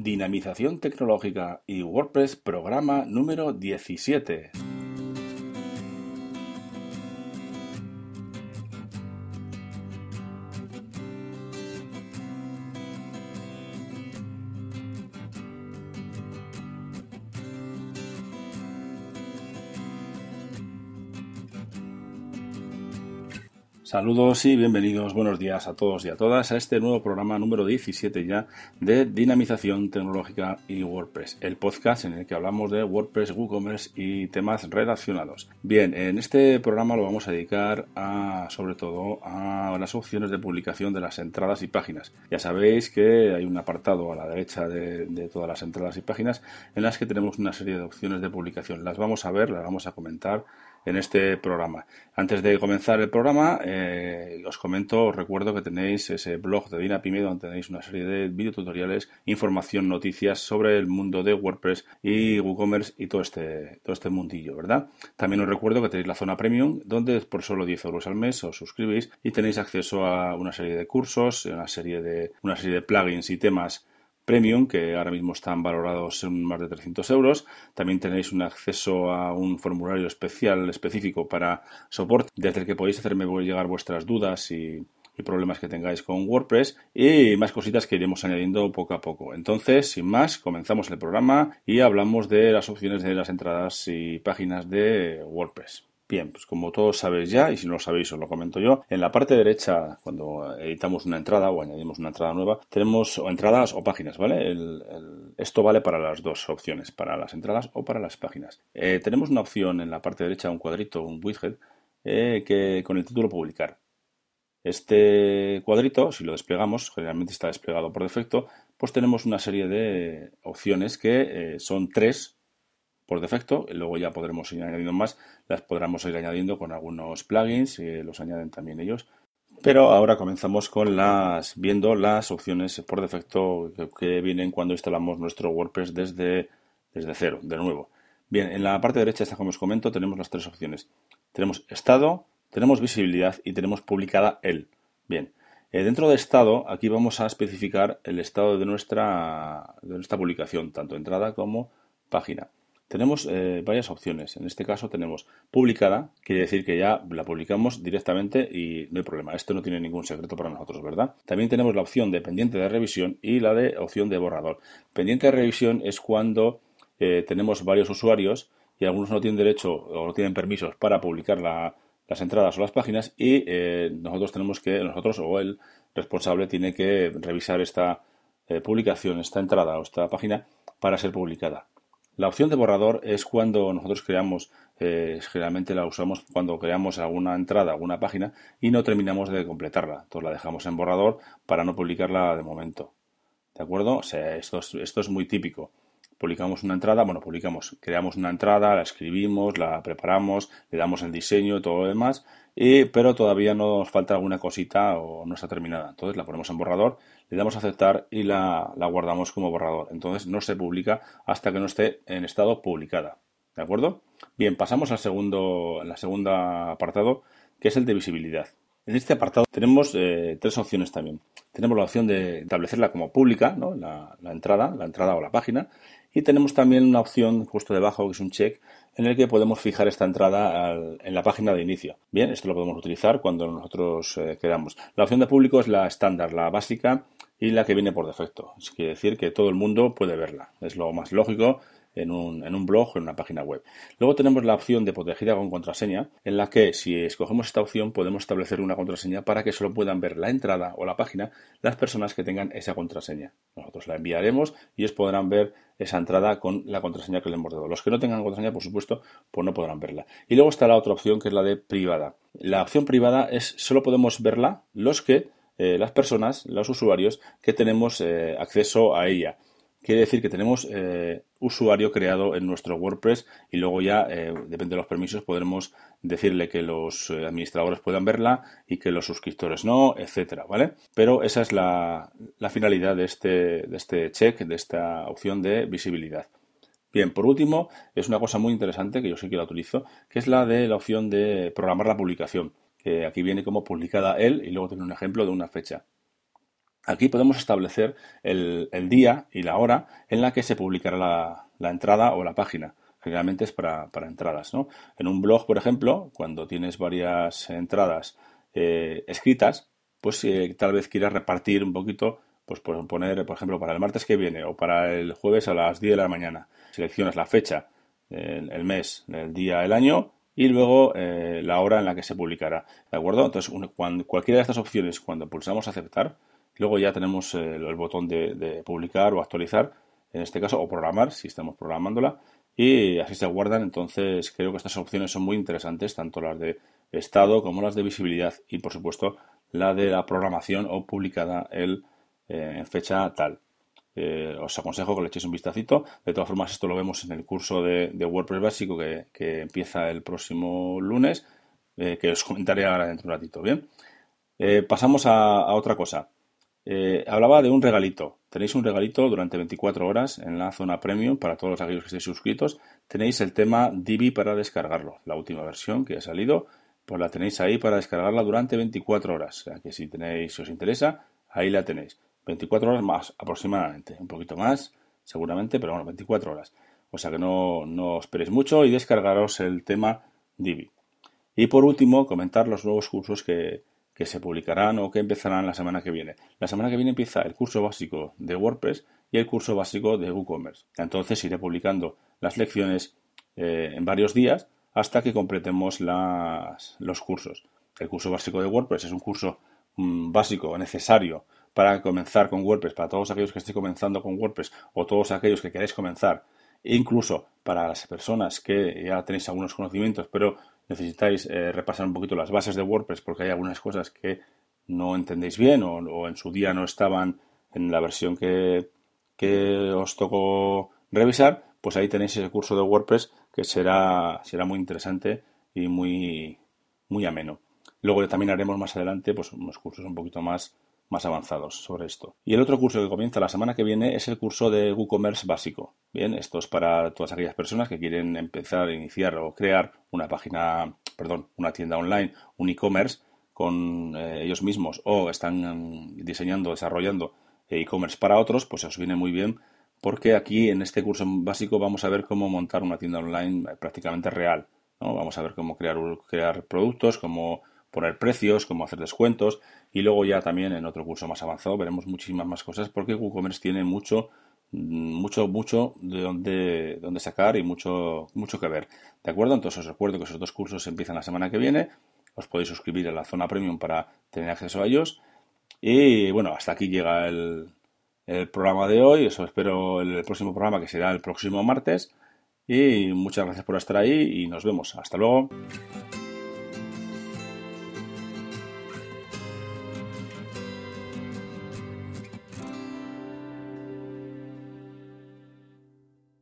Dinamización tecnológica y WordPress programa número 17. Saludos y bienvenidos, buenos días a todos y a todas a este nuevo programa número 17 ya de Dinamización Tecnológica y WordPress, el podcast en el que hablamos de WordPress, WooCommerce y temas relacionados. Bien, en este programa lo vamos a dedicar a, sobre todo, a las opciones de publicación de las entradas y páginas. Ya sabéis que hay un apartado a la derecha de, de todas las entradas y páginas en las que tenemos una serie de opciones de publicación. Las vamos a ver, las vamos a comentar en este programa. Antes de comenzar el programa, eh, os comento, os recuerdo que tenéis ese blog de DinaPyme donde tenéis una serie de videotutoriales, información, noticias sobre el mundo de WordPress y WooCommerce y todo este, todo este mundillo, ¿verdad? También os recuerdo que tenéis la zona premium donde por solo 10 euros al mes os suscribís y tenéis acceso a una serie de cursos, una serie de, una serie de plugins y temas Premium, que ahora mismo están valorados en más de 300 euros. También tenéis un acceso a un formulario especial específico para soporte, desde el que podéis hacerme llegar vuestras dudas y, problemas que tengáis con WordPress y más cositas que iremos añadiendo poco a poco. Entonces, sin más, comenzamos el programa y hablamos de las opciones de las entradas y páginas de WordPress. Bien, pues como todos sabéis ya, y si no lo sabéis os lo comento yo, en la parte derecha, cuando editamos una entrada o añadimos una entrada nueva, tenemos o entradas o páginas, ¿vale? esto vale para las dos opciones, para las entradas o para las páginas. Eh, tenemos una opción en la parte derecha, un cuadrito, un widget, eh, que con el título publicar. Este cuadrito, si lo desplegamos, generalmente está desplegado por defecto, pues tenemos una serie de opciones que eh, son tres por defecto, luego ya podremos ir añadiendo más, las podremos ir añadiendo con algunos plugins, y los añaden también ellos. Pero ahora comenzamos con las viendo las opciones por defecto que, vienen cuando instalamos nuestro WordPress desde, desde cero, de nuevo. Bien, en la parte derecha, como os comento, tenemos las tres opciones. Tenemos estado, tenemos visibilidad y tenemos publicada el. Bien, eh, dentro de estado, aquí vamos a especificar el estado de nuestra, de nuestra publicación, tanto entrada como página tenemos eh, varias opciones. En este caso tenemos publicada, quiere decir que ya la publicamos directamente y no hay problema. Esto no tiene ningún secreto para nosotros, ¿verdad? También tenemos la opción de pendiente de revisión y la de opción de borrador. Pendiente de revisión es cuando eh, tenemos varios usuarios y algunos no tienen derecho o no tienen permisos para publicar las entradas o las páginas y eh, nosotros tenemos que, nosotros o el responsable tiene que revisar esta publicación, esta entrada o esta página para ser publicada. La opción de borrador es cuando nosotros creamos, eh, generalmente la usamos cuando creamos alguna entrada, alguna página y no terminamos de completarla. Entonces la dejamos en borrador para no publicarla de momento. ¿De acuerdo? O sea, esto es, esto es muy típico. Publicamos una entrada, bueno, publicamos, creamos una entrada, la escribimos, la preparamos, le damos el diseño todo lo demás, y, pero todavía nos falta alguna cosita o no está terminada. Entonces la ponemos en borrador le damos a aceptar y la, guardamos como borrador. Entonces no se publica hasta que no esté en estado publicada. ¿De acuerdo? Bien, pasamos al segundo, al segundo apartado, que es el de visibilidad. En este apartado tenemos eh, tres opciones también. Tenemos la opción de establecerla como pública, ¿no? la, entrada, la entrada o la página, y tenemos también una opción justo debajo que es un check en el que podemos fijar esta entrada en la página de inicio. Bien, esto lo podemos utilizar cuando nosotros eh, queramos. La opción de público es la estándar, la básica y la que viene por defecto. Es decir que todo el mundo puede verla. Es lo más lógico en un, en un blog o en una página web. Luego tenemos la opción de protegida con contraseña, en la que si escogemos esta opción podemos establecer una contraseña para que solo puedan ver la entrada o la página las personas que tengan esa contraseña. Nosotros la enviaremos y ellos podrán ver esa entrada con la contraseña que le hemos dado. Los que no tengan contraseña, por supuesto, pues no podrán verla. Y luego está la otra opción que es la de privada. La opción privada es solo podemos verla los que eh, las personas, los usuarios que tenemos eh, acceso a ella. Quiere decir que tenemos eh, usuario creado en nuestro WordPress y luego ya, eh, depende de los permisos, podremos decirle que los eh, administradores puedan verla y que los suscriptores no, etcétera, ¿vale? Pero esa es la, finalidad de este, de este check, de esta opción de visibilidad. Bien, por último, es una cosa muy interesante que yo sí que la utilizo, que es la de la opción de programar la publicación, aquí viene como publicada él y luego tiene un ejemplo de una fecha. Aquí podemos establecer el, día y la hora en la que se publicará la, entrada o la página. Generalmente es para, entradas. En un blog, por ejemplo, cuando tienes varias entradas eh, escritas, pues eh, tal vez quieras repartir un poquito, pues por poner, por ejemplo, para el martes que viene o para el jueves a las 10 de la mañana. Seleccionas la fecha, el, mes, el día, el año y luego eh, la hora en la que se publicará. ¿De acuerdo? Entonces, cuando, cualquiera de estas opciones, cuando pulsamos aceptar, Luego ya tenemos eh, el, botón de, publicar o actualizar, en este caso, o programar, si estamos programándola, y así se guardan. Entonces, creo que estas opciones son muy interesantes, tanto las de estado como las de visibilidad y, por supuesto, la de la programación o publicada el, eh, en fecha tal. Eh, os aconsejo que le echéis un vistacito. De todas formas, esto lo vemos en el curso de, WordPress básico que, empieza el próximo lunes, que os comentaré ahora dentro de un ratito. Bien, pasamos a otra cosa. Eh, hablaba de un regalito. Tenéis un regalito durante 24 horas en la zona premium para todos aquellos que estéis suscritos. Tenéis el tema Divi para descargarlo. La última versión que ha salido, pues la tenéis ahí para descargarla durante 24 horas. Que si tenéis, si os interesa, ahí la tenéis. 24 horas más aproximadamente. Un poquito más, seguramente, pero bueno, 24 horas. O sea que no, no os esperéis mucho y descargaros el tema Divi. Y por último, comentar los nuevos cursos que, que se publicarán o que empezarán la semana que viene. La semana que viene empieza el curso básico de WordPress y el curso básico de WooCommerce. Entonces iré publicando las lecciones eh, en varios días hasta que completemos los cursos. El curso básico de WordPress es un curso mm, básico necesario para comenzar con WordPress, para todos aquellos que estén comenzando con WordPress o todos aquellos que queréis comenzar, e incluso para las personas que ya tenéis algunos conocimientos, pero necesitáis eh, repasar un poquito las bases de WordPress porque hay algunas cosas que no entendéis bien o, en su día no estaban en la versión que, que, os tocó revisar, pues ahí tenéis ese curso de WordPress que será, será muy interesante y muy, muy ameno. Luego también haremos más adelante pues, unos cursos un poquito más más avanzados sobre esto. Y el otro curso que comienza la semana que viene es el curso de WooCommerce básico. Bien, esto es para todas aquellas personas que quieren empezar, iniciar o crear una página, perdón, una tienda online, un e-commerce con eh, ellos mismos o están diseñando, desarrollando e-commerce para otros, pues os viene muy bien porque aquí en este curso básico vamos a ver cómo montar una tienda online prácticamente real. ¿no? Vamos a ver cómo crear, crear productos, cómo poner precios, cómo hacer descuentos y luego ya también en otro curso más avanzado veremos muchísimas más cosas porque WooCommerce tiene mucho mucho mucho de donde, donde sacar y mucho mucho que ver. De acuerdo entonces os recuerdo que esos dos cursos empiezan la semana que viene. Os podéis suscribir a la zona premium para tener acceso a ellos. Y bueno hasta aquí llega el, el programa de hoy. Eso espero el próximo programa que será el próximo martes. Y muchas gracias por estar ahí y nos vemos. Hasta luego